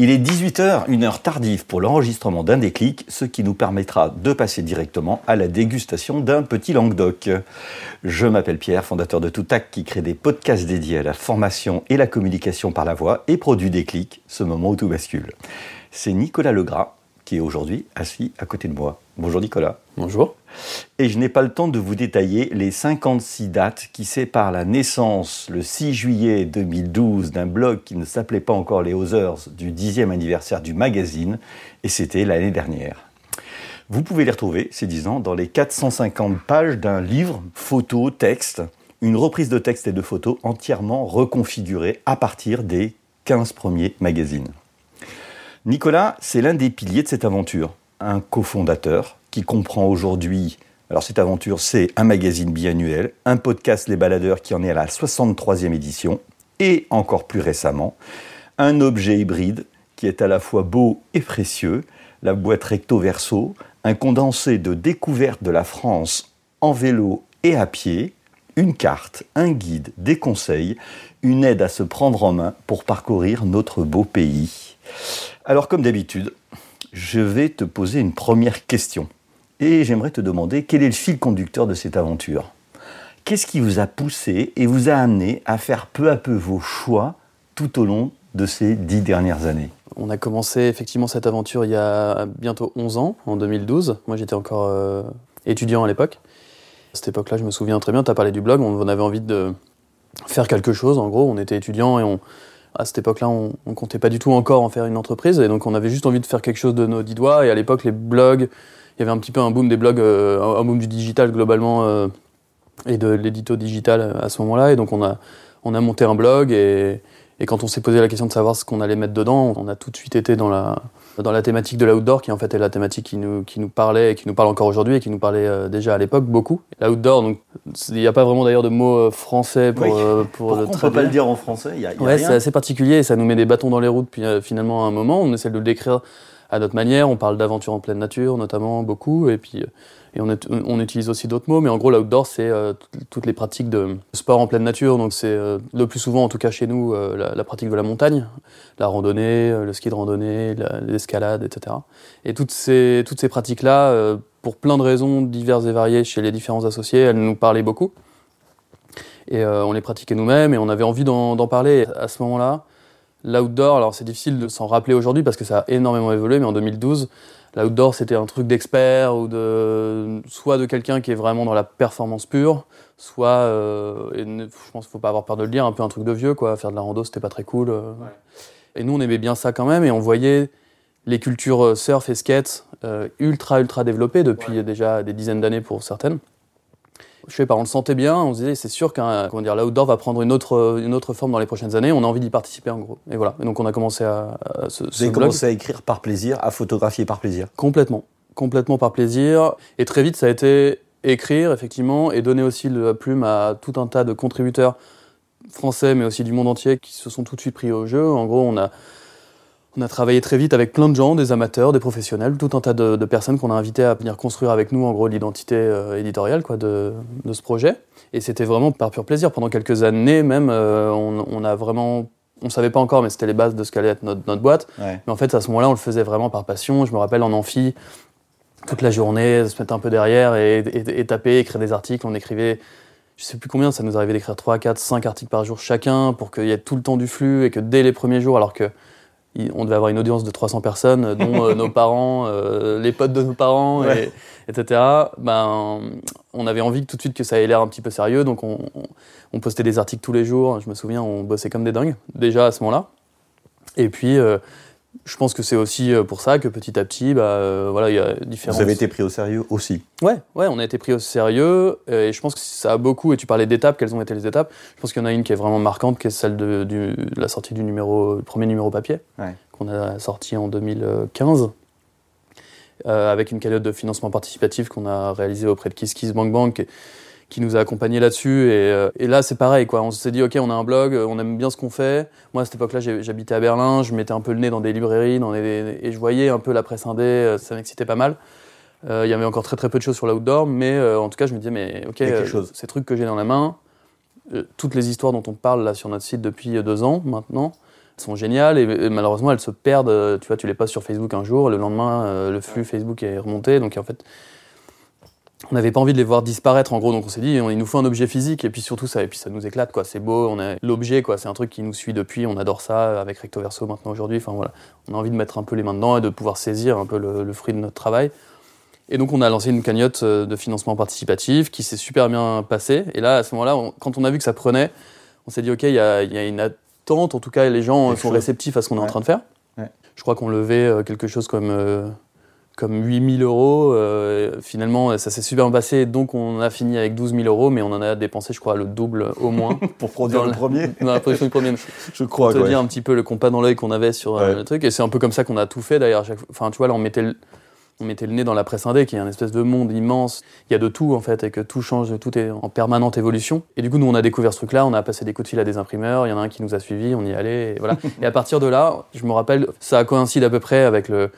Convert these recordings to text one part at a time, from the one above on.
Il est 18h, une heure tardive pour l'enregistrement d'un déclic, ce qui nous permettra de passer directement à la dégustation d'un petit Languedoc. Je m'appelle Pierre, fondateur de Toutac, qui crée des podcasts dédiés à la formation et la communication par la voix et produit Déclic, ce moment où tout bascule. C'est Nicolas Legras qui est aujourd'hui assis à côté de moi. Bonjour Nicolas. Bonjour. Et je n'ai pas le temps de vous détailler les 56 dates qui séparent la naissance le 6 juillet 2012 d'un blog qui ne s'appelait pas encore les Others du 10e anniversaire du magazine, et c'était l'année dernière. Vous pouvez les retrouver, ces 10 ans, dans les 450 pages d'un livre, photo, texte, une reprise de texte et de photos entièrement reconfigurée à partir des 15 premiers magazines. Nicolas, c'est l'un des piliers de cette aventure, un cofondateur qui comprend aujourd'hui, alors cette aventure, c'est un magazine biannuel, un podcast Les Baladeurs qui en est à la 63e édition, et encore plus récemment, un objet hybride qui est à la fois beau et précieux, la boîte recto verso, un condensé de découverte de la France en vélo et à pied, une carte, un guide, des conseils, une aide à se prendre en main pour parcourir notre beau pays. Alors comme d'habitude, je vais te poser une première question. Et j'aimerais te demander quel est le fil conducteur de cette aventure? Qu'est-ce qui vous a poussé et vous a amené à faire peu à peu vos choix tout au long de ces dix dernières années? On a commencé effectivement cette aventure il y a bientôt 11 ans, en 2012. Moi j'étais encore euh, étudiant à l'époque. À cette époque-là, je me souviens très bien, tu as parlé du blog, on avait envie de faire quelque chose. En gros, on était étudiant et à cette époque-là, on, on comptait pas du tout encore en faire une entreprise. Et donc on avait juste envie de faire quelque chose de nos dix doigts. Et à l'époque, les blogs, il y avait un petit peu un boom des blogs, euh, un boom du digital globalement euh, et de l'édito digital à ce moment-là. Et donc on a, on a monté un blog et, et quand on s'est posé la question de savoir ce qu'on allait mettre dedans, on a tout de suite été dans la, dans la thématique de l'outdoor, qui en fait est la thématique qui nous, qui nous parlait et qui nous parle encore aujourd'hui et qui nous parlait euh, déjà à l'époque beaucoup. L'outdoor, donc il n'y a pas vraiment d'ailleurs de mot euh, français pour, Oui. euh, pour le on ne peut pas le dire en français? Il y a, il y a Ouais, c'est assez particulier et ça nous met des bâtons dans les roues depuis euh, finalement un moment. On essaie de le décrire à notre manière. On parle d'aventure en pleine nature notamment beaucoup et puis euh, et on, utilise aussi d'autres mots. Mais en gros, l'outdoor c'est euh, toutes les pratiques de sport en pleine nature. Donc c'est euh, le plus souvent, en tout cas chez nous, la, pratique de la montagne, la randonnée, le ski de randonnée, la- l'escalade, etc. Et toutes ces toutes ces pratiques là, pour plein de raisons diverses et variées chez les différents associés, elles nous parlaient beaucoup. Et on les pratiquait nous-mêmes et on avait envie d'en parler. À ce moment-là, l'outdoor, alors c'est difficile de s'en rappeler aujourd'hui parce que ça a énormément évolué, mais en 2012, l'outdoor c'était un truc d'expert ou de soit de quelqu'un qui est vraiment dans la performance pure, soit, euh, et ne- je pense qu'il faut pas avoir peur de le dire, un peu un truc de vieux quoi. Faire de la rando c'était pas très cool. euh. Et nous on aimait bien ça quand même et on voyait les cultures euh, surf et skate euh, ultra ultra développées depuis déjà des dizaines d'années pour certaines je sais pas, on le sentait bien, on se disait c'est sûr qu'un comment dire l'outdoor va prendre une autre une autre forme dans les prochaines années, on a envie d'y participer en gros. Et voilà, et donc on a commencé à, à ce, Vous ce avez blog commencé à écrire par plaisir, à photographier par plaisir. complètement, complètement par plaisir et très vite ça a été écrire effectivement et donner aussi la plume à tout un tas de contributeurs français mais aussi du monde entier qui se sont tout de suite pris au jeu. En gros, on a on a travaillé très vite avec plein de gens, des amateurs, des professionnels, tout un tas de, de personnes qu'on a invitées à venir construire avec nous, en gros, l'identité euh, éditoriale quoi, de, de ce projet. Et c'était vraiment par pur plaisir. Pendant quelques années même, euh, on, on a vraiment... On savait pas encore, mais c'était les bases de ce qu'allait être notre, notre boîte. Ouais. Mais en fait, à ce moment-là, on le faisait vraiment par passion. Je me rappelle en amphi, toute la journée, se mettre un peu derrière et, et- et taper, écrire des articles. On écrivait, je sais plus combien, ça nous arrivait d'écrire 3, 4, 5 articles par jour chacun pour qu'il y ait tout le temps du flux et que dès les premiers jours, alors que on devait avoir une audience de 300 personnes, euh, dont euh, nos parents, euh, les potes de nos parents, et- etc. Ben, on avait envie tout de suite que ça ait l'air un petit peu sérieux, donc on, on- on postait des articles tous les jours. Je me souviens, on bossait comme des dingues, déjà à ce moment-là. Et puis, euh, je pense que c'est aussi euh, pour ça que petit à petit, bah, euh, voilà, il y a différents. Vous avez été pris au sérieux aussi. Ouais, ouais, on a été pris au sérieux euh, et je pense que ça a beaucoup. Et tu parlais d'étapes, quelles ont été les étapes Je pense qu'il y en a une qui est vraiment marquante, qui est celle de, du- de la sortie du numéro, premier numéro papier, Ouais. qu'on a sorti en 2015, euh, avec une cagnotte de financement participatif qu'on a réalisé auprès de Kiss Kiss Bank Bank. Qui nous a accompagnés là-dessus et, euh, et là c'est pareil quoi on s'est dit ok on a un blog euh, on aime bien ce qu'on fait moi à cette époque là j'habitais à Berlin je mettais un peu le nez dans des librairies dans des, et je voyais un peu la presse indé euh, ça m'excitait pas mal euh, il y avait encore très très peu de choses sur l'outdoor, mais euh, en tout cas, je me disais, mais ok, euh, chose. ces trucs que j'ai dans la main, toutes les histoires dont on parle là sur notre site depuis deux ans maintenant, sont géniales et, et malheureusement elles se perdent. Tu vois, tu les postes sur Facebook un jour, le lendemain, le flux Facebook est remonté, donc en fait. On n'avait pas envie de les voir disparaître en gros, donc on s'est dit il nous faut un objet physique et puis surtout ça et puis ça nous éclate quoi, c'est beau, on a l'objet quoi, c'est un truc qui nous suit depuis, on adore ça avec Recto Verso maintenant aujourd'hui, enfin voilà, on a envie de mettre un peu les mains dedans et de pouvoir saisir un peu le, le fruit de notre travail. Et donc on a lancé une cagnotte euh, de financement participatif qui s'est super bien passée. Et là, à ce moment-là, on- quand on a vu que ça prenait, on s'est dit, OK, il y a, il y a une attente, en tout cas les gens Quelque sont chose. réceptifs à ce qu'on est en train de faire. Ouais. Je crois qu'on levait euh, quelque chose comme, euh, comme 8000 euros. Euh, finalement, ça s'est super bien passé, donc on a fini avec 12 000 euros, mais on en a dépensé, je crois, le double au moins. Pour produire le la- premier, dans la production du premier je crois. pour te quoi. dire un petit peu le compas dans l'œil qu'on avait sur euh, Ouais. le truc. Et c'est un peu comme ça qu'on a tout fait d'ailleurs. Chaque... Enfin, tu vois, là, on mettait, le... on mettait le nez dans la presse indé, qui est un espèce de monde immense. Il y a de tout en fait, et que tout change, tout est en permanente évolution. Et du coup, nous, on a découvert ce truc-là, on a passé des coups de fil à des imprimeurs. Il y en a un qui nous a suivis, on y allait. Et, voilà. et à partir de là, je me rappelle, ça coïncide à peu près avec le.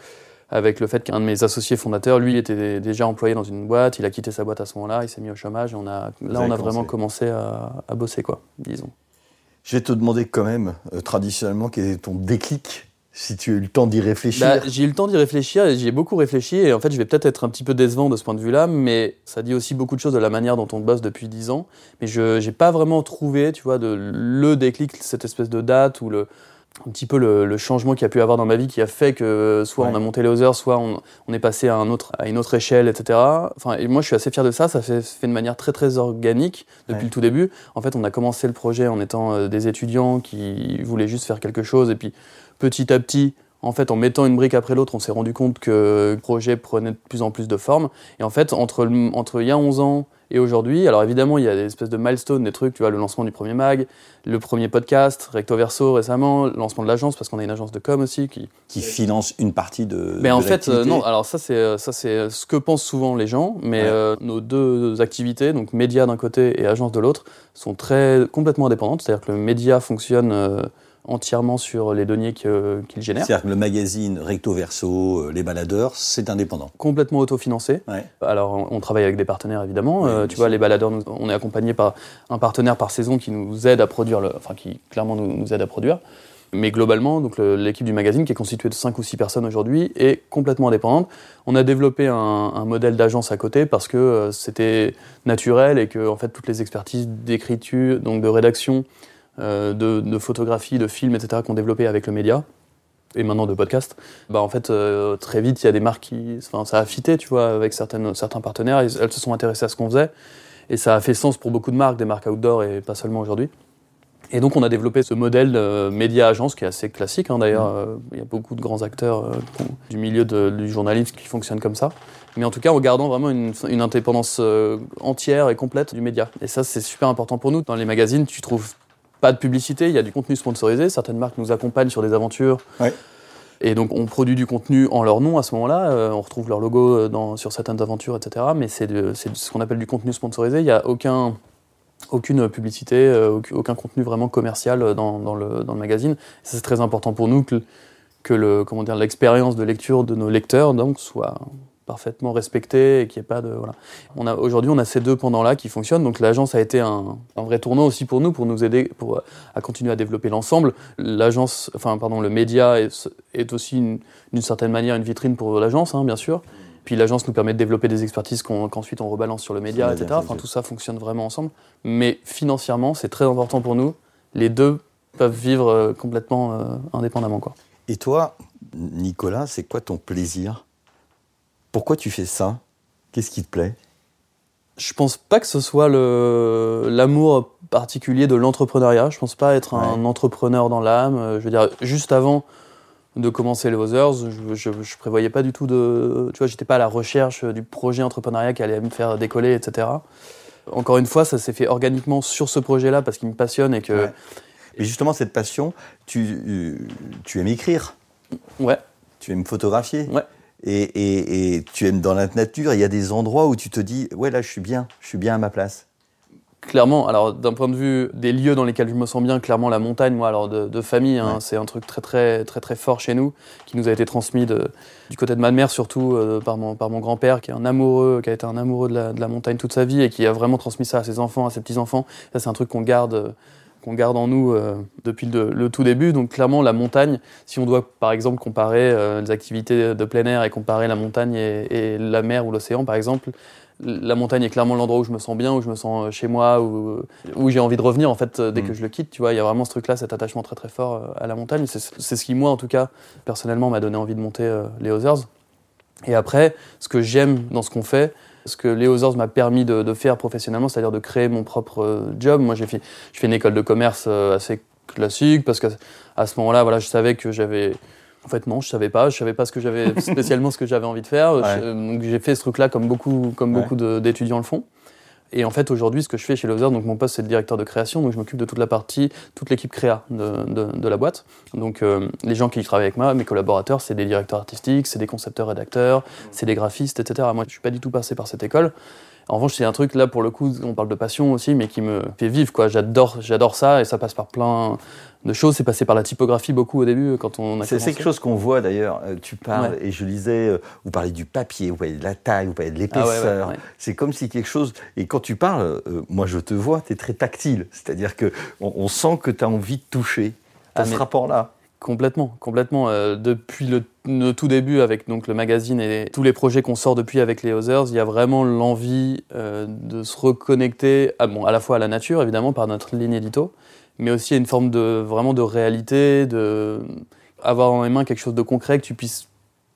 Avec le fait qu'un de mes associés fondateurs, lui, était déjà employé dans une boîte, il a quitté sa boîte à ce moment-là, il s'est mis au chômage, et on a, Vous là, on a commencé. vraiment commencé à, à bosser, quoi, disons. Je vais te demander quand même, euh, traditionnellement, quel est ton déclic, si tu as eu le temps d'y réfléchir? Bah, j'ai eu le temps d'y réfléchir et j'y ai beaucoup réfléchi et en fait je vais peut-être être un petit peu décevant de ce point de vue-là, mais ça dit aussi beaucoup de choses de la manière dont on bosse depuis 10 ans. Mais je n'ai pas vraiment trouvé, tu vois, de le déclic, cette espèce de date ou le un petit peu le, le changement qu'il y a pu avoir dans ma vie qui a fait que soit Ouais. on a monté les Others, soit on, on est passé à, un autre, à une autre échelle, etc. Enfin, et moi je suis assez fier de ça, ça s'est fait de manière très très organique depuis Ouais. le tout début. En fait on a commencé le projet en étant euh, des étudiants qui voulaient juste faire quelque chose et puis petit à petit, en fait, en mettant une brique après l'autre, on s'est rendu compte que le projet prenait de plus en plus de forme. Et en fait, entre, le- entre il y a 11 ans et aujourd'hui, alors évidemment, il y a des espèces de milestones, des trucs, tu vois, le lancement du premier mag, le premier podcast, Recto Verso récemment, le lancement de l'agence, parce qu'on a une agence de com aussi qui, qui finance une partie de. mais de en fait, euh, non. Alors ça, c'est euh, ça, c'est ce que pensent souvent les gens. Mais Ouais. euh, nos deux activités, donc média d'un côté et agence de l'autre, sont très complètement indépendantes. C'est-à-dire que le média fonctionne euh, entièrement sur les deniers qu'il génère, C'est-à-dire que le magazine Recto Verso, euh, Les Baladeurs, c'est indépendant. complètement autofinancé. Ouais. Alors, on- travaille avec des partenaires évidemment. Euh, tu vois, les baladeurs, on est accompagné par un partenaire par saison qui nous aide à produire, le, enfin qui clairement nous, nous aide à produire. Mais globalement, donc l'équipe du magazine, qui est constituée de 5 ou 6 personnes aujourd'hui, est complètement indépendante. On a développé un, un modèle d'agence à côté parce que euh, c'était naturel et que en fait toutes les expertises d'écriture, donc de rédaction, de, de photographie, de film, etc. qu'on développait avec le média et maintenant de podcast, bah en fait euh, très vite il y a des marques qui, enfin ça a fité, tu vois, avec certaines, certains partenaires, elles, elles se sont intéressées à ce qu'on faisait et ça a fait sens pour beaucoup de marques, des marques outdoor et pas seulement aujourd'hui. Et donc on a développé ce modèle de média agence qui est assez classique hein, d'ailleurs. Euh, Il y a beaucoup de grands acteurs euh, du milieu de- du journalisme qui fonctionnent comme ça. Mais en tout cas en gardant vraiment une, une indépendance euh, entière et complète du média. Et ça c'est super important pour nous. Dans les magazines tu trouves pas de publicité, il y a du contenu sponsorisé. Certaines marques nous accompagnent sur des aventures. Ouais. Et donc on produit du contenu en leur nom à ce moment-là. Euh, on retrouve leur logo euh, dans, sur certaines aventures, etc. Mais c'est ce qu'on appelle du contenu sponsorisé. Il n'y a aucun aucune publicité, euh, aucun, contenu vraiment commercial dans, dans le, dans le magazine. C'est très important pour nous que, le, l'expérience de lecture de nos lecteurs donc, soit parfaitement respectée et qu'il n'y ait pas de. Voilà. On a, aujourd'hui, on a ces deux pendants-là qui fonctionnent. Donc l'agence a été un, un vrai tournant aussi pour nous, pour nous aider pour, euh, à continuer à développer l'ensemble. L'agence, enfin, pardon, le média est, est aussi une- d'une certaine manière une vitrine pour l'agence, hein, bien sûr. Puis l'agence nous permet de développer des expertises qu'ensuite on rebalance sur le média, etc. Enfin, tout ça fonctionne vraiment ensemble. Mais financièrement, c'est très important pour nous. Les deux peuvent vivre euh, complètement euh, indépendamment. Quoi. Et toi, Nicolas, c'est quoi ton plaisir Pourquoi tu fais ça? Qu'est-ce qui te plaît? Je pense pas que ce soit le- l'amour particulier de l'entrepreneuriat. Je pense pas être un entrepreneur dans l'âme. Euh, Je veux dire, juste avant de commencer les Others, je, je, je prévoyais pas du tout de. Tu vois, j'étais pas à la recherche du projet entrepreneuriat qui allait me faire décoller, etc. Encore une fois, ça s'est fait organiquement sur ce projet-là parce qu'il me passionne et que. Ouais. Mais justement, cette passion, tu, euh, tu aimes écrire, Ouais. tu aimes photographier? Ouais. Et, et- et tu aimes dans la nature, il y a des endroits où tu te dis, ouais, là, je suis bien, je suis bien à ma place. Clairement, alors d'un point de vue des lieux dans lesquels je me sens bien, clairement la montagne, moi, alors de, de famille, hein, Ouais. c'est un truc très très très très fort chez nous, qui nous a été transmis de- du côté de ma mère surtout euh, par mon par mon grand-père, qui est un amoureux, qui a été un amoureux de la, de la montagne toute sa vie et qui a vraiment transmis ça à ses enfants, à ses petits enfants. Ça, c'est un truc qu'on garde euh, qu'on garde en nous euh, depuis le, le tout début. Donc clairement, la montagne, si on doit par exemple comparer euh, les activités de plein air et comparer la montagne et, et la mer ou l'océan par exemple, la montagne est clairement l'endroit où je me sens bien, où je me sens euh, chez moi, où, où j'ai envie de revenir en fait dès Mm. que je le quitte. Tu vois, il y a vraiment ce truc-là, cet attachement très très fort à la montagne. C'est c'est ce qui moi en tout cas personnellement m'a donné envie de monter euh, les Others. Et après, ce que j'aime dans ce qu'on fait, ce que Others m'a permis de, de faire professionnellement, c'est-à-dire de créer mon propre euh, job. Moi, j'ai fait, je fais une école de commerce euh, assez classique parce que à ce moment-là, voilà, je savais que j'avais en fait, non, je savais pas. Je savais pas ce que j'avais spécialement ce que j'avais envie de faire. Ouais. Je- donc j'ai fait ce truc-là comme beaucoup, comme Ouais. beaucoup d'étudiants le font. Et en fait, aujourd'hui, ce que je fais chez Lozer, donc mon poste c'est de directeur de création, donc je m'occupe de toute la partie, toute l'équipe créa de, de- de la boîte. Donc euh, les gens qui travaillent avec moi, mes collaborateurs, c'est des directeurs artistiques, c'est des concepteurs rédacteurs, c'est des graphistes, etc. Moi, je suis pas du tout passé par cette école. En revanche, c'est un truc là pour le coup, on parle de passion aussi, mais qui me fait vivre quoi. J'adore, j'adore ça et ça passe par plein de choses. C'est passé par la typographie beaucoup au début quand on a C'est quelque chose qu'on voit d'ailleurs. Euh, Tu parles, Ouais. et je lisais, euh, vous parlez du papier, vous parlez de la taille, vous parlez de Ah ouais, ouais, l'épaisseur. C'est comme si quelque chose. Et quand tu parles, euh, moi je te vois, tu es très tactile. C'est-à-dire que on, on sent que tu as envie de toucher. Tu Ah, ce mais- rapport-là. Complètement, complètement. Euh, depuis le, tout début avec donc le magazine et tous les projets qu'on sort depuis avec les Others, il y a vraiment l'envie euh, de se reconnecter à, bon, à la fois à la nature, évidemment, par notre ligne édito, mais aussi à une forme de, vraiment de réalité, de avoir dans les mains quelque chose de concret que tu puisses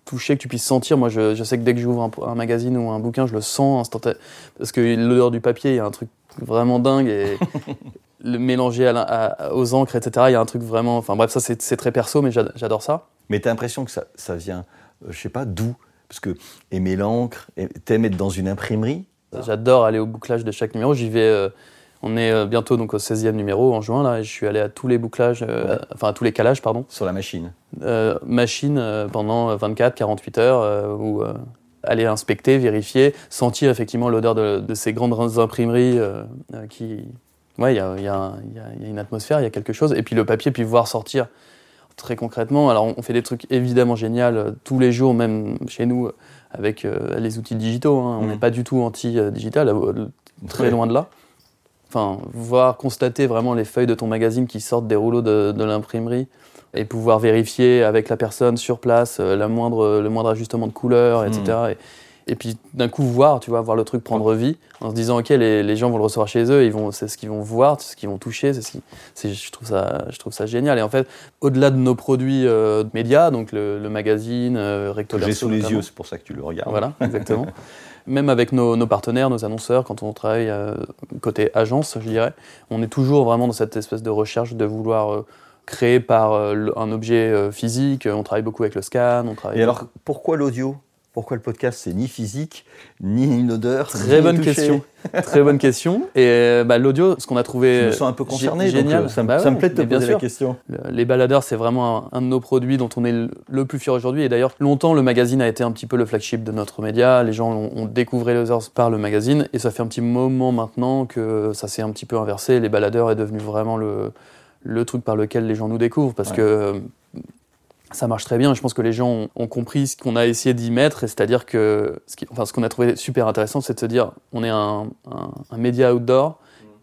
toucher, que tu puisses sentir. Moi, je, je sais que dès que j'ouvre un, un magazine ou un bouquin, je le sens instantanément. Parce que l'odeur du papier, il y a un truc vraiment dingue et le mélanger à la- à- aux encres, etc. Il y a un truc vraiment. Enfin bref, ça c'est très perso, mais j'ad- j'adore ça. Mais tu as l'impression que ça, ça vient, euh, je sais pas, d'où? Parce que aimer l'encre, t'aimes être dans une imprimerie? J'adore aller au bouclage de chaque numéro. J'y vais. euh, on est euh, bientôt donc au 16e numéro en juin là, et je suis allé à tous les bouclages, euh, Ouais. enfin à tous les calages, pardon. Sur la machine. euh, machine euh, pendant 24-48 heures où aller inspecter, vérifier, sentir effectivement l'odeur de, de ces grandes imprimeries qui. Ouais, il y a, y a y une atmosphère, il y a quelque chose. Et puis le papier, puis voir sortir très concrètement. Alors on fait des trucs évidemment géniaux tous les jours, même chez nous, avec les outils digitaux. hein. On Mhm. n'est pas du tout anti-digital, très loin de là. Enfin, voir, constater vraiment les feuilles de ton magazine qui sortent des rouleaux de, de l'imprimerie et pouvoir vérifier avec la personne sur place euh, la moindre, le moindre ajustement de couleur, etc. Et, et puis d'un coup voir, tu vois, voir le truc prendre vie en se disant ok les, les gens vont le recevoir chez eux, ils vont, c'est ce qu'ils vont voir, c'est ce qu'ils vont toucher, c'est ce qui, c'est, je trouve ça, je trouve ça génial. Et en fait, au-delà de nos produits euh, médias, donc le, le magazine, euh, Recto J'ai sous les yeux, c'est pour ça que tu le regardes. voilà, exactement. Même avec nos, partenaires, nos annonceurs, quand on travaille euh, côté agence, je dirais, on est toujours vraiment dans cette espèce de recherche de vouloir euh, créer par euh, un objet physique. On travaille beaucoup avec le scan, on travaille. Et alors, pourquoi l'audio? Pourquoi le podcast C'est ni physique, ni une odeur. Très ni bonne toucher question. Très bonne question. Et euh, bah, l'audio, ce qu'on a trouvé. Je me sens un peu concerné, génial. euh, ça, me- Bah ça me ouais, plaît de te bien poser sûr. la question. Le- Les baladeurs, c'est vraiment un, un de nos produits dont on est le, plus fier aujourd'hui. Et d'ailleurs, longtemps, le magazine a été un petit peu le flagship de notre média. Les gens ont, ont découvert les Others par le magazine. Et ça fait un petit moment maintenant que ça s'est un petit peu inversé. Les baladeurs est devenu vraiment le, le truc par lequel les gens nous découvrent. Parce Ouais. que euh, ça marche très bien. Je pense que les gens ont, compris ce qu'on a essayé d'y mettre. Et c'est-à-dire que ce qu'on a trouvé super intéressant, c'est de se dire on est un, un- média outdoor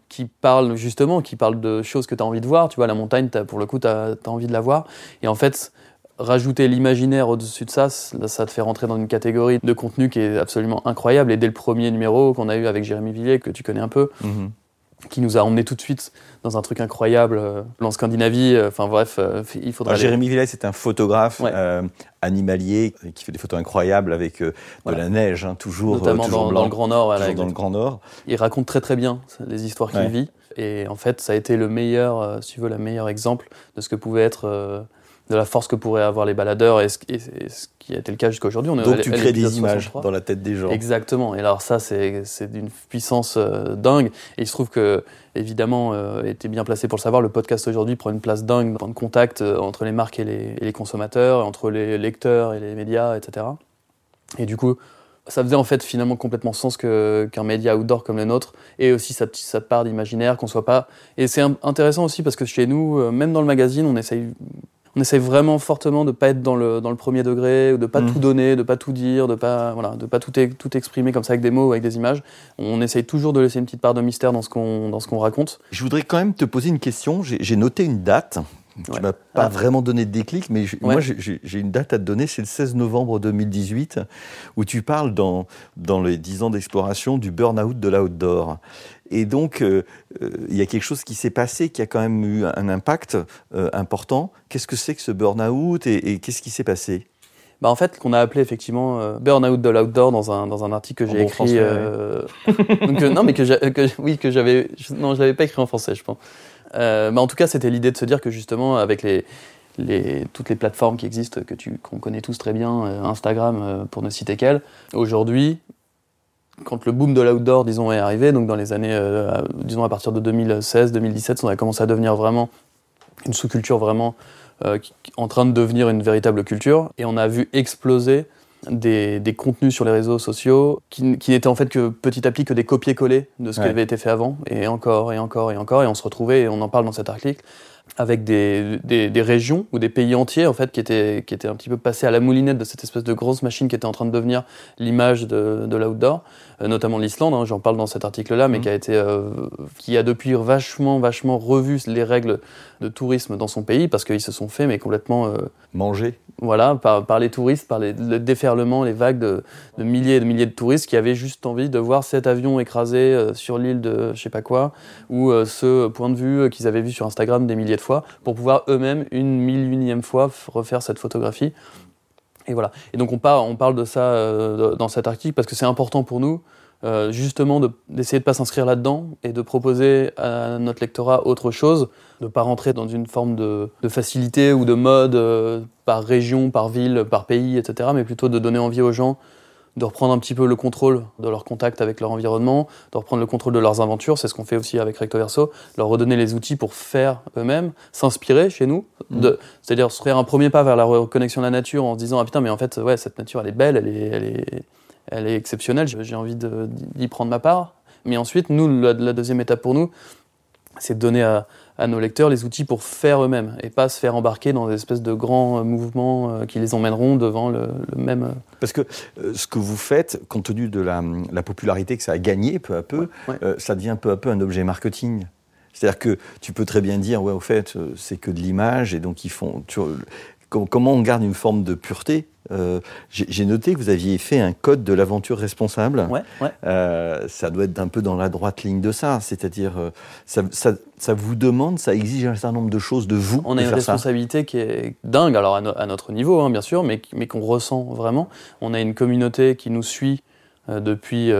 qui parle justement, qui parle de choses que tu as envie de voir. Tu vois, la montagne, pour le coup, tu as, envie de la voir. Et en fait, rajouter l'imaginaire au-dessus de ça, ça te fait rentrer dans une catégorie de contenu qui est absolument incroyable. Et dès le premier numéro qu'on a eu avec Jérémy Villiers, que tu connais un peu, qui nous a emmené tout de suite dans un truc incroyable, euh, en Scandinavie. euh, Enfin bref, euh, il faudra. Alors, aller- Jérémy Villet, c'est un photographe Ouais. euh, animalier qui fait des photos incroyables avec de Voilà. la neige, hein, toujours, notamment toujours dans, blanc, dans le Grand Nord. voilà, toujours dans le exactement. Grand Nord. Il raconte très très bien les histoires qu'il Ouais. vit. Et en fait, ça a été le meilleur, si tu veux, le meilleur exemple de ce que pouvait être, de la force que pourraient avoir les baladeurs et ce, et- et ce qui a été le cas jusqu'à aujourd'hui. Donc tu crées des images 63. dans la tête des gens. Exactement. Et alors ça, c'est d'une puissance euh, dingue. Et il se trouve que, évidemment, euh, était bien placé pour le savoir, le podcast aujourd'hui prend une place dingue, point de contact euh, entre les marques et les, et les consommateurs, entre les lecteurs et les médias, etc. Et du coup, ça faisait en fait finalement complètement sens qu'un média outdoor comme le nôtre ait aussi sa, petite- sa part d'imaginaire, qu'on soit pas. Et c'est intéressant aussi parce que chez nous, euh, même dans le magazine, on essaye, on essaye vraiment fortement de pas être dans le, dans le premier degré, ou de pas Mhm. tout donner, de pas tout dire, de pas voilà, de pas tout, tout exprimer comme ça avec des mots, ou avec des images. On essaye toujours de laisser une petite part de mystère dans ce qu'on dans ce qu'on raconte. Je voudrais quand même te poser une question. J'ai noté une date. Tu Ouais. m'as pas Ah. vraiment donné de déclic, mais je- Ouais. moi j'ai- une date à te donner, c'est le 16 novembre 2018, où tu parles dans, dans les 10 ans d'exploration du burn-out de l'outdoor. Et donc, euh, euh, il y a quelque chose qui s'est passé, qui a quand même eu un impact euh, important. Qu'est-ce que c'est que ce burn-out et, et qu'est-ce qui s'est passé? Bah en fait, qu'on a appelé effectivement euh, burn-out de l'outdoor dans un, dans un article que j'ai bon écrit. français, euh, donc, euh, non, mais que, que oui, que j'avais. je- Non, je l'avais pas écrit en français, je pense. Euh, en tout cas, c'était l'idée de se dire que justement, avec toutes les plateformes qui existent, que qu'on connaît tous très bien, euh, Instagram euh, pour ne citer qu'elles, aujourd'hui, quand le boom de l'outdoor, disons, est arrivé, donc dans les années, disons à partir de 2016-2017, on a commencé à devenir vraiment une sous-culture vraiment en train de devenir une véritable culture. Et on a vu exploser des, des contenus sur les réseaux sociaux qui, qui n'étaient en fait que petit à petit que des copier-coller de ce Ouais. qui avait été fait avant, et encore, et encore, et encore. Et on se retrouvait, et on en parle dans cet article, avec des, des, des régions ou des pays entiers en fait qui étaient, qui étaient un petit peu passés à la moulinette de cette espèce de grosse machine qui était en train de devenir l'image de, de l'outdoor, euh, notamment l'Islande, hein, j'en parle dans cet article-là, mais Mhm. qui a été, euh, qui a depuis vachement, vachement revu les règles de tourisme dans son pays parce qu'ils se sont fait mais complètement euh, Manger. Voilà par, les touristes par le déferlement les vagues de, milliers et de milliers de touristes qui avaient juste envie de voir cet avion écrasé euh, sur l'île de je sais pas quoi ou euh, ce point de vue euh, qu'ils avaient vu sur Instagram des milliers de fois pour pouvoir eux-mêmes une mille unième fois refaire cette photographie. Et voilà. Et donc on parle de ça dans cet article parce que c'est important pour nous euh, justement de- d'essayer de pas s'inscrire là-dedans et de proposer à notre lectorat autre chose, de pas rentrer dans une forme de, de facilité ou de mode euh, par région, par ville, par pays, etc., mais plutôt de donner envie aux gens de reprendre un petit peu le contrôle de leur contact avec leur environnement, de reprendre le contrôle de leurs aventures, c'est ce qu'on fait aussi avec Recto Verso, leur redonner les outils pour faire eux-mêmes, s'inspirer chez nous, de- c'est-à-dire se faire un premier pas vers la reconnexion à la nature en se disant ah putain mais en fait ouais cette nature elle est belle, elle est, elle est, elle est exceptionnelle, j'ai envie d'y prendre ma part. Mais ensuite, nous, la, la deuxième étape pour nous, c'est de donner à, à nos lecteurs les outils pour faire eux-mêmes et pas se faire embarquer dans des espèces de grands euh, mouvements euh, qui les emmèneront devant le, le même. euh, Parce que euh, ce que vous faites, compte tenu de la, la popularité que ça a gagné peu à peu, Ouais. euh, ça devient peu à peu un objet marketing. C'est-à-dire que tu peux très bien dire, ouais, au fait, c'est que de l'image, et donc ils font. tu- comment on garde une forme de pureté Euh, J'ai noté que vous aviez fait un code de l'aventure responsable. Ouais, ouais. Euh, ça doit être un peu dans la droite ligne de ça. C'est-à-dire, euh, ça, ça- ça vous demande, ça exige un certain nombre de choses de vous. On de a une ça. responsabilité qui est dingue, alors à, no- à notre niveau, hein, bien sûr, mais, mais qu'on ressent vraiment. On a une communauté qui nous suit depuis,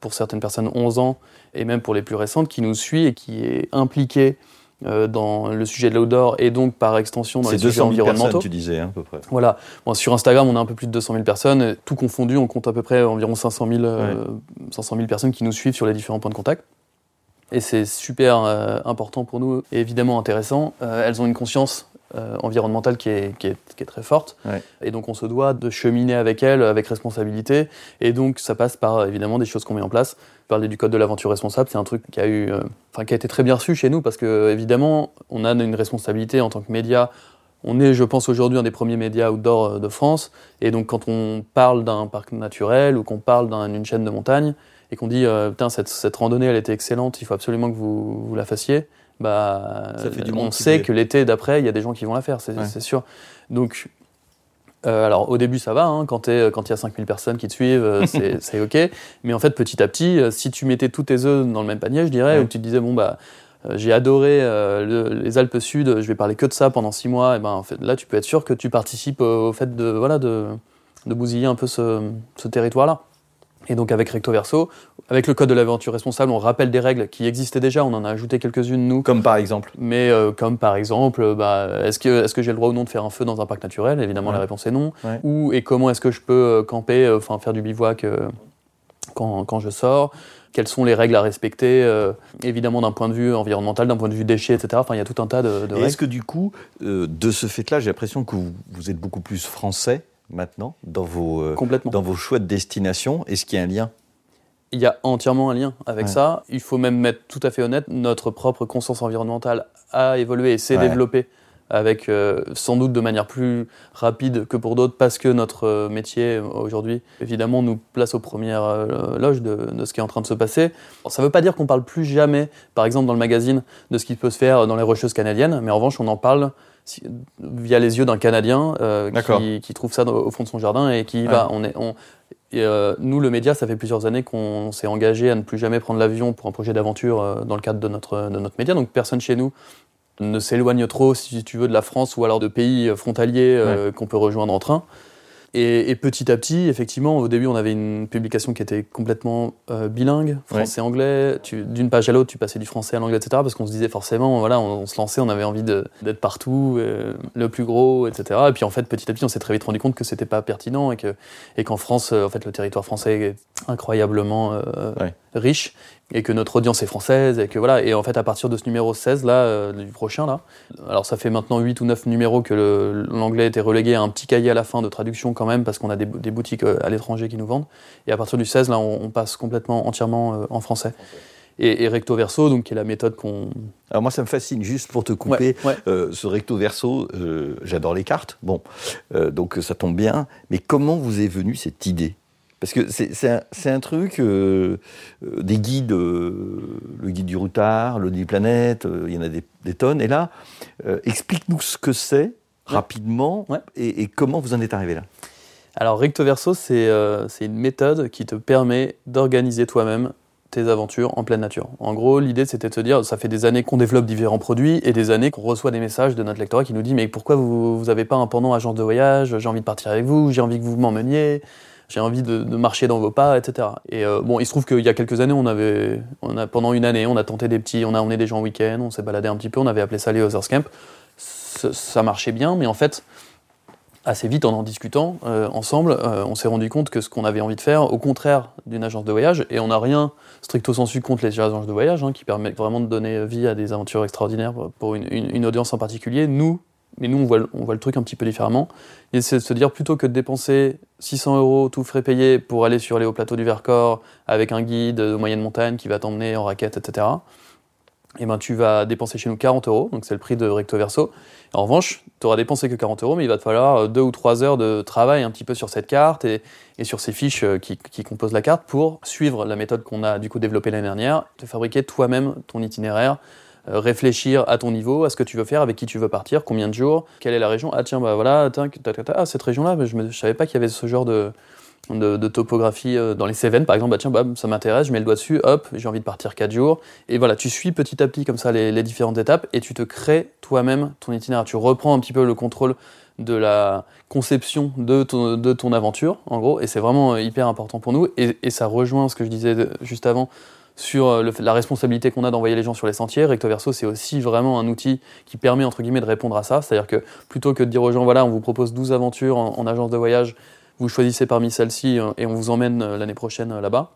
pour certaines personnes, 11 ans, et même pour les plus récentes, qui nous suit et qui est impliquée dans le sujet de l'outdoor et donc par extension dans les sujets 200 000 environnementaux. personnes, tu disais, hein, à peu près. Voilà. Bon, sur Instagram, on a un peu plus de 200 000 personnes. Tout confondu, on compte à peu près environ 500 000, euh, 500 000 personnes qui nous suivent sur les différents points de contact. Et c'est super euh, important pour nous et évidemment intéressant. Euh, elles ont une conscience euh, environnementale qui est, qui, est, qui est très forte. Ouais. Et donc on se doit de cheminer avec elles, avec responsabilité. Et donc ça passe par évidemment des choses qu'on met en place. Parler du code de l'aventure responsable, c'est un truc qui a eu, euh, enfin qui a été très bien reçu chez nous parce que évidemment on a une responsabilité en tant que média. On est, je pense, aujourd'hui un des premiers médias outdoor euh, de France. Et donc, quand on parle d'un parc naturel ou qu'on parle d'une chaîne de montagne et qu'on dit, euh, putain, cette, cette randonnée, elle était excellente, il faut absolument que vous, vous la fassiez, bah, du on sait que l'été d'après, il y a des gens qui vont la faire, c'est Ouais. c'est sûr. Donc, Euh, alors au début ça va, hein, quand il y a 5000 personnes qui te suivent, euh, c'est ok. Mais en fait petit à petit, euh, si tu mettais tous tes œufs dans le même panier, je dirais, ou que tu te disais bon bah euh, j'ai adoré euh, le- les Alpes Sud, je vais parler que de ça pendant six mois, et ben en fait, là tu peux être sûr que tu participes au, fait de voilà de, de bousiller un peu ce, ce territoire-là. Et donc avec Recto Verso, avec le code de l'aventure responsable, on rappelle des règles qui existaient déjà, on en a ajouté quelques-unes nous, Comme par exemple. mais euh, comme par exemple, euh, bah, est-ce que, j'ai le droit ou non de faire un feu dans un parc naturel? Évidemment, Ouais. la réponse est non. Ouais. Ou et comment est-ce que je peux euh, camper, enfin faire du bivouac quand, quand je sors? Quelles sont les règles à respecter euh, Évidemment, d'un point de vue environnemental, d'un point de vue déchets, etc. Enfin, il y a tout un tas de, de règles. est-ce que du coup, euh, de ce fait-là, j'ai l'impression que vous, vous êtes beaucoup plus français maintenant dans vos, euh, Complètement. dans vos choix de destination? Est-ce qu'il y a un lien? Il y a entièrement un lien avec Ouais. ça. Il faut même être tout à fait honnête, notre propre conscience environnementale a évolué et s'est Ouais. développée avec euh, sans doute de manière plus rapide que pour d'autres parce que notre euh, métier euh, aujourd'hui évidemment nous place aux premières euh, loges de, de ce qui est en train de se passer. Ça ne veut pas dire qu'on parle plus jamais par exemple dans le magazine de ce qui peut se faire dans les rocheuses canadiennes mais en revanche on en parle via les yeux d'un Canadien euh, qui, qui trouve ça au fond de son jardin et qui y Ouais. va. On est, on, et euh, nous, le média, ça fait plusieurs années qu'on s'est engagé à ne plus jamais prendre l'avion pour un projet d'aventure euh, dans le cadre de notre, de notre média. Donc personne chez nous ne s'éloigne trop, si tu veux, de la France ou alors de pays frontaliers qu'on peut rejoindre en train. Et, et petit à petit, effectivement, au début, on avait une publication qui était complètement euh, bilingue, français-anglais. D'une page à l'autre, tu passais du français à l'anglais, etc. Parce qu'on se disait forcément, voilà, on, on se lançait, on avait envie d'être partout, euh, le plus gros, etc. Et puis en fait, petit à petit, on s'est très vite rendu compte que c'était pas pertinent et que et qu'en France, euh, en fait, le territoire français est incroyablement euh, Ouais. riche et que notre audience est française et que voilà. Et en fait, à partir de ce numéro 16 là, euh, du prochain là, alors ça fait maintenant 8 ou 9 numéros que l'anglais était relégué à un petit cahier à la fin de traduction quand même parce qu'on a des, des boutiques euh, à l'étranger qui nous vendent. Et à partir du 16 là, on, on passe complètement entièrement euh, en français. Et, et recto verso, donc qui est la méthode qu'on. Alors moi, ça me fascine, juste pour te couper, Ouais, ouais. euh, ce recto verso, j'adore les cartes, bon, donc ça tombe bien, mais comment vous est venue cette idée? Parce que c'est un, truc, euh, euh, des guides, euh, le guide du routard, le guide planète, euh, il y en a des, des tonnes, et là, explique-nous ce que c'est, rapidement, Ouais. Et, et comment vous en êtes arrivé là. Alors recto verso, c'est une méthode qui te permet d'organiser toi-même tes aventures en pleine nature. En gros, l'idée c'était de se dire, ça fait des années qu'on développe différents produits et des années qu'on reçoit des messages de notre lectorat qui nous dit mais pourquoi vous vous avez pas un pendant agence de voyage? J'ai envie de partir avec vous, j'ai envie que vous m'emmeniez, j'ai envie de, marcher dans vos pas, etc. Et euh, bon, il se trouve qu'il y a quelques années, on avait, pendant une année, on a tenté des petits, on a emmené des gens en week-end, on s'est baladé un petit peu, on avait appelé ça les Others Camp. Ça, marchait bien, mais en fait, assez vite en en discutant euh, ensemble, euh, on s'est rendu compte que ce qu'on avait envie de faire, au contraire d'une agence de voyage, et on n'a rien stricto sensu contre les agences de voyage, hein, qui permettent vraiment de donner vie à des aventures extraordinaires pour une- une audience en particulier. Nous, mais nous, on voit, le- truc un petit peu différemment. Et c'est de se dire, plutôt que de dépenser 600 euros, tout frais payé, pour aller sur les hauts plateaux du Vercors, avec un guide de moyenne montagne qui va t'emmener en raquette, etc., et ben, tu vas dépenser chez nous 40 euros, donc c'est le prix de Recto Verso. En revanche, tu auras dépensé que 40 euros, mais il va te falloir deux ou trois heures de travail un petit peu sur cette carte et, sur ces fiches euh, qui, qui composent la carte pour suivre la méthode qu'on a du coup développée l'année dernière, te fabriquer toi-même ton itinéraire, euh, réfléchir à ton niveau, à ce que tu veux faire, avec qui tu veux partir, combien de jours, quelle est la région. Ah tiens, bah voilà, ah, cette région-là, je ne savais pas qu'il y avait ce genre de, de, topographie euh, dans les Cévennes, par exemple. Bah tiens, bah, ça m'intéresse, je mets le doigt dessus, hop, j'ai envie de partir 4 jours. Et voilà, tu suis petit à petit comme ça les, différentes étapes et tu te crées toi-même ton itinéraire. Tu reprends un petit peu le contrôle de la conception de ton, aventure, en gros, et c'est vraiment euh, hyper important pour nous. Et, ça rejoint ce que je disais juste avant sur euh, le la responsabilité qu'on a d'envoyer les gens sur les sentiers. Recto Verso, c'est aussi vraiment un outil qui permet, entre guillemets, de répondre à ça. C'est-à-dire que plutôt que de dire aux gens, voilà, on vous propose 12 aventures en, en agence de voyage, vous choisissez parmi celles-ci euh, et on vous emmène euh, l'année prochaine là-bas.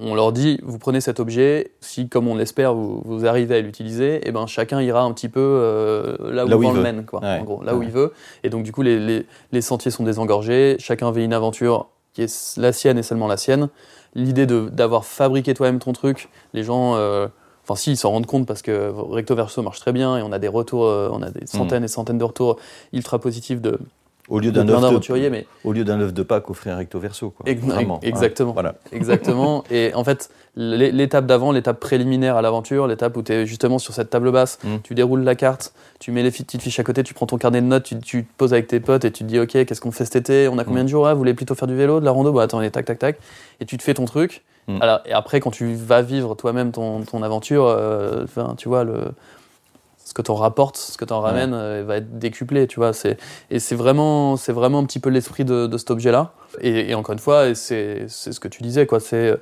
On leur dit, vous prenez cet objet, si, comme on l'espère, vous, vous arrivez à l'utiliser, et ben chacun ira un petit peu euh, là où Là où le il le veut. mène, quoi, Ouais. en gros, là où il veut. Et donc, du coup, les, les- les sentiers sont désengorgés, chacun vit une aventure qui est la sienne et seulement la sienne. L'idée d'avoir fabriqué toi-même ton truc, les gens, euh, enfin, si, ils s'en rendent compte parce que Recto Verso marche très bien et on a des retours, euh, on a des centaines et centaines de retours ultra positifs de, Au lieu d'un œuf de, mais au lieu d'un œuf de Pâques, offrir un recto verso. Quoi. Ex- Vraiment, hein. exactement. Voilà. Exactement. Et en fait, l'é- l'étape d'avant, l'étape préliminaire à l'aventure, l'étape où tu es justement sur cette table basse, Mm. tu déroules la carte, tu mets les petites fiches à côté, tu prends ton carnet de notes, tu, tu te poses avec tes potes et tu te dis, OK, qu'est-ce qu'on fait cet été? On a combien de jours? Ah, Vous voulez plutôt faire du vélo, de la rando? Bah attends, tac, tac, tac. Et tu te fais ton truc. Mm. Alors, et après, quand tu vas vivre toi-même ton, ton aventure, euh, tu vois, le, ce que t'en rapportes, ce que t'en ramènes, euh, va être décuplé, tu vois. C'est, et c'est vraiment, c'est vraiment un petit peu l'esprit de, de cet objet-là. Et, et encore une fois, c'est, ce que tu disais, quoi. C'est euh,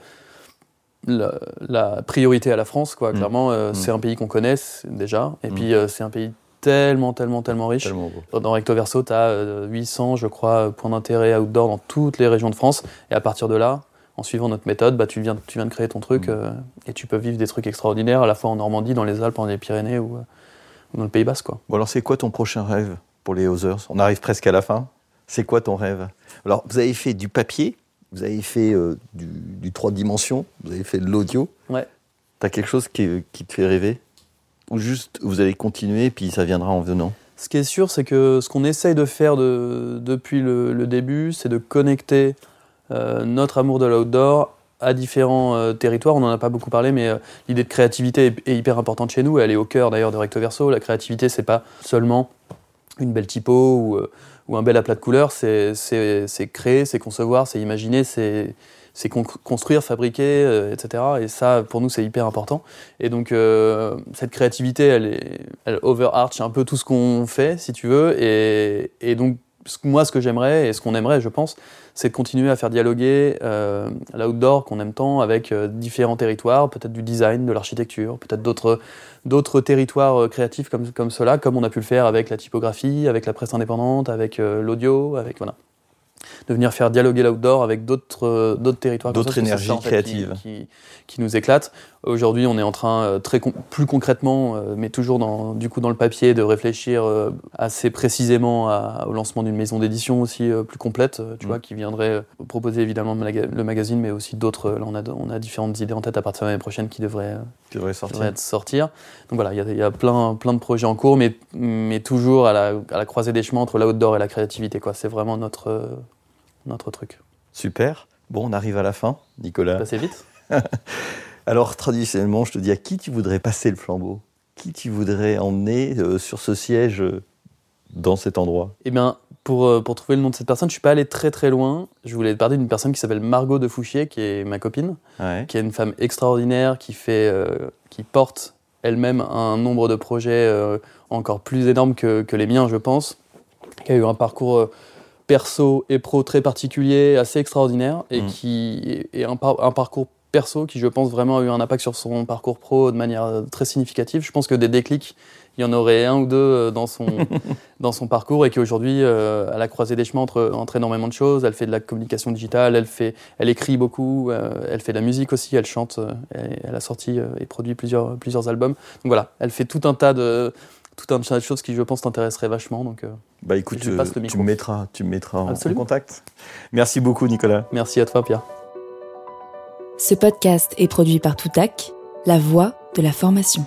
la, la priorité à la France, quoi. Mm. Clairement, euh, Mm. c'est un pays qu'on connaît déjà. Et Mm. puis, euh, c'est un pays tellement, tellement, tellement riche. Tellement. Dans Recto Verso, tu as 800, je crois, points d'intérêt outdoor dans toutes les régions de France. Et à partir de là, en suivant notre méthode, bah, tu, viens, tu viens de créer ton truc euh, et tu peux vivre des trucs extraordinaires à la fois en Normandie, dans les Alpes, en les Pyrénées ou dans le Pays Basque. Quoi. Bon, alors, c'est quoi ton prochain rêve pour les Others On arrive presque à la fin. C'est quoi ton rêve? Alors, vous avez fait du papier, vous avez fait euh, du, du 3 dimensions, vous avez fait de l'audio. Ouais. T'as quelque chose qui, qui te fait rêver? Ou juste vous allez continuer, puis ça viendra en venant? Ce qui est sûr, c'est que ce qu'on essaye de faire de- depuis le, le début, c'est de connecter euh, notre amour de l'outdoor à différents euh, territoires. On n'en a pas beaucoup parlé, mais euh, l'idée de créativité est, hyper importante chez nous. Elle est au cœur d'ailleurs de Recto Verso. La créativité, c'est pas seulement une belle typo ou, euh, un bel aplat de couleurs, c'est créer, c'est concevoir, c'est imaginer, c'est c'est con- construire, fabriquer, etc. Et ça, pour nous, c'est hyper important. Et donc, cette créativité, elle, elle overarch un peu tout ce qu'on fait, si tu veux. Et, donc, moi, ce que j'aimerais et ce qu'on aimerait, je pense, c'est de continuer à faire dialoguer euh, l'outdoor qu'on aime tant avec euh, différents territoires, peut-être du design, de l'architecture, peut-être d'autres d'autres territoires euh, créatifs comme, comme cela, comme on a pu le faire avec la typographie, avec la presse indépendante, avec l'audio, avec voilà. De venir faire dialoguer l'outdoor avec d'autres d'autres territoires. D'autres énergies ça, en fait, créatives. Qui, qui, qui nous éclatent. Aujourd'hui, on est en train, euh, très plus concrètement, euh, mais toujours dans, du coup dans le papier, de réfléchir euh, assez précisément à- au lancement d'une maison d'édition aussi plus complète, tu Mm. vois, qui viendrait proposer évidemment le maga- le magazine, mais aussi d'autres. Là, on a, on a différentes idées en tête à partir de l'année prochaine qui devraient, sortir. devraient être sortir. Donc voilà, il y a, il y a plein, plein de projets en cours, mais, mais toujours à la, à la croisée des chemins entre l'outdoor et la créativité. C'est vraiment notre, notre truc. Super. Bon, on arrive à la fin, Nicolas. Passez vite. Alors, traditionnellement, je te dis à qui tu voudrais passer le flambeau? Qui tu voudrais emmener euh, sur ce siège euh, dans cet endroit? Eh bien, pour, euh, pour trouver le nom de cette personne, je suis pas allé très très loin. Je voulais te parler d'une personne qui s'appelle Margot de Fouchier, qui est ma copine, Ouais. qui est une femme extraordinaire, qui fait, qui porte elle-même un nombre de projets encore plus énorme que, que les miens, je pense, qui a eu un parcours perso et pro très particulier, assez extraordinaire, et Mm. qui un, par- un parcours perso qui, je pense, vraiment a eu un impact sur son parcours pro de manière euh, très significative. Je pense que des déclics, il y en aurait un ou deux euh, dans son, dans son parcours et qu'aujourd'hui, euh, à la croisée des chemins entre, entre énormément de choses, elle fait de la communication digitale, elle, fait, elle écrit beaucoup, euh, elle fait de la musique aussi, elle chante, euh, et elle a sorti et produit plusieurs, plusieurs albums. Donc voilà, elle fait tout un tas de, tout un tas de choses qui, je pense, t'intéresseraient vachement. Donc Bah écoute, Je passe le micro. tu me mettras, tu me mettras en- contact. Merci beaucoup, Nicolas. merci à toi, Pierre. Ce podcast est produit par Toutac, la voix de la formation.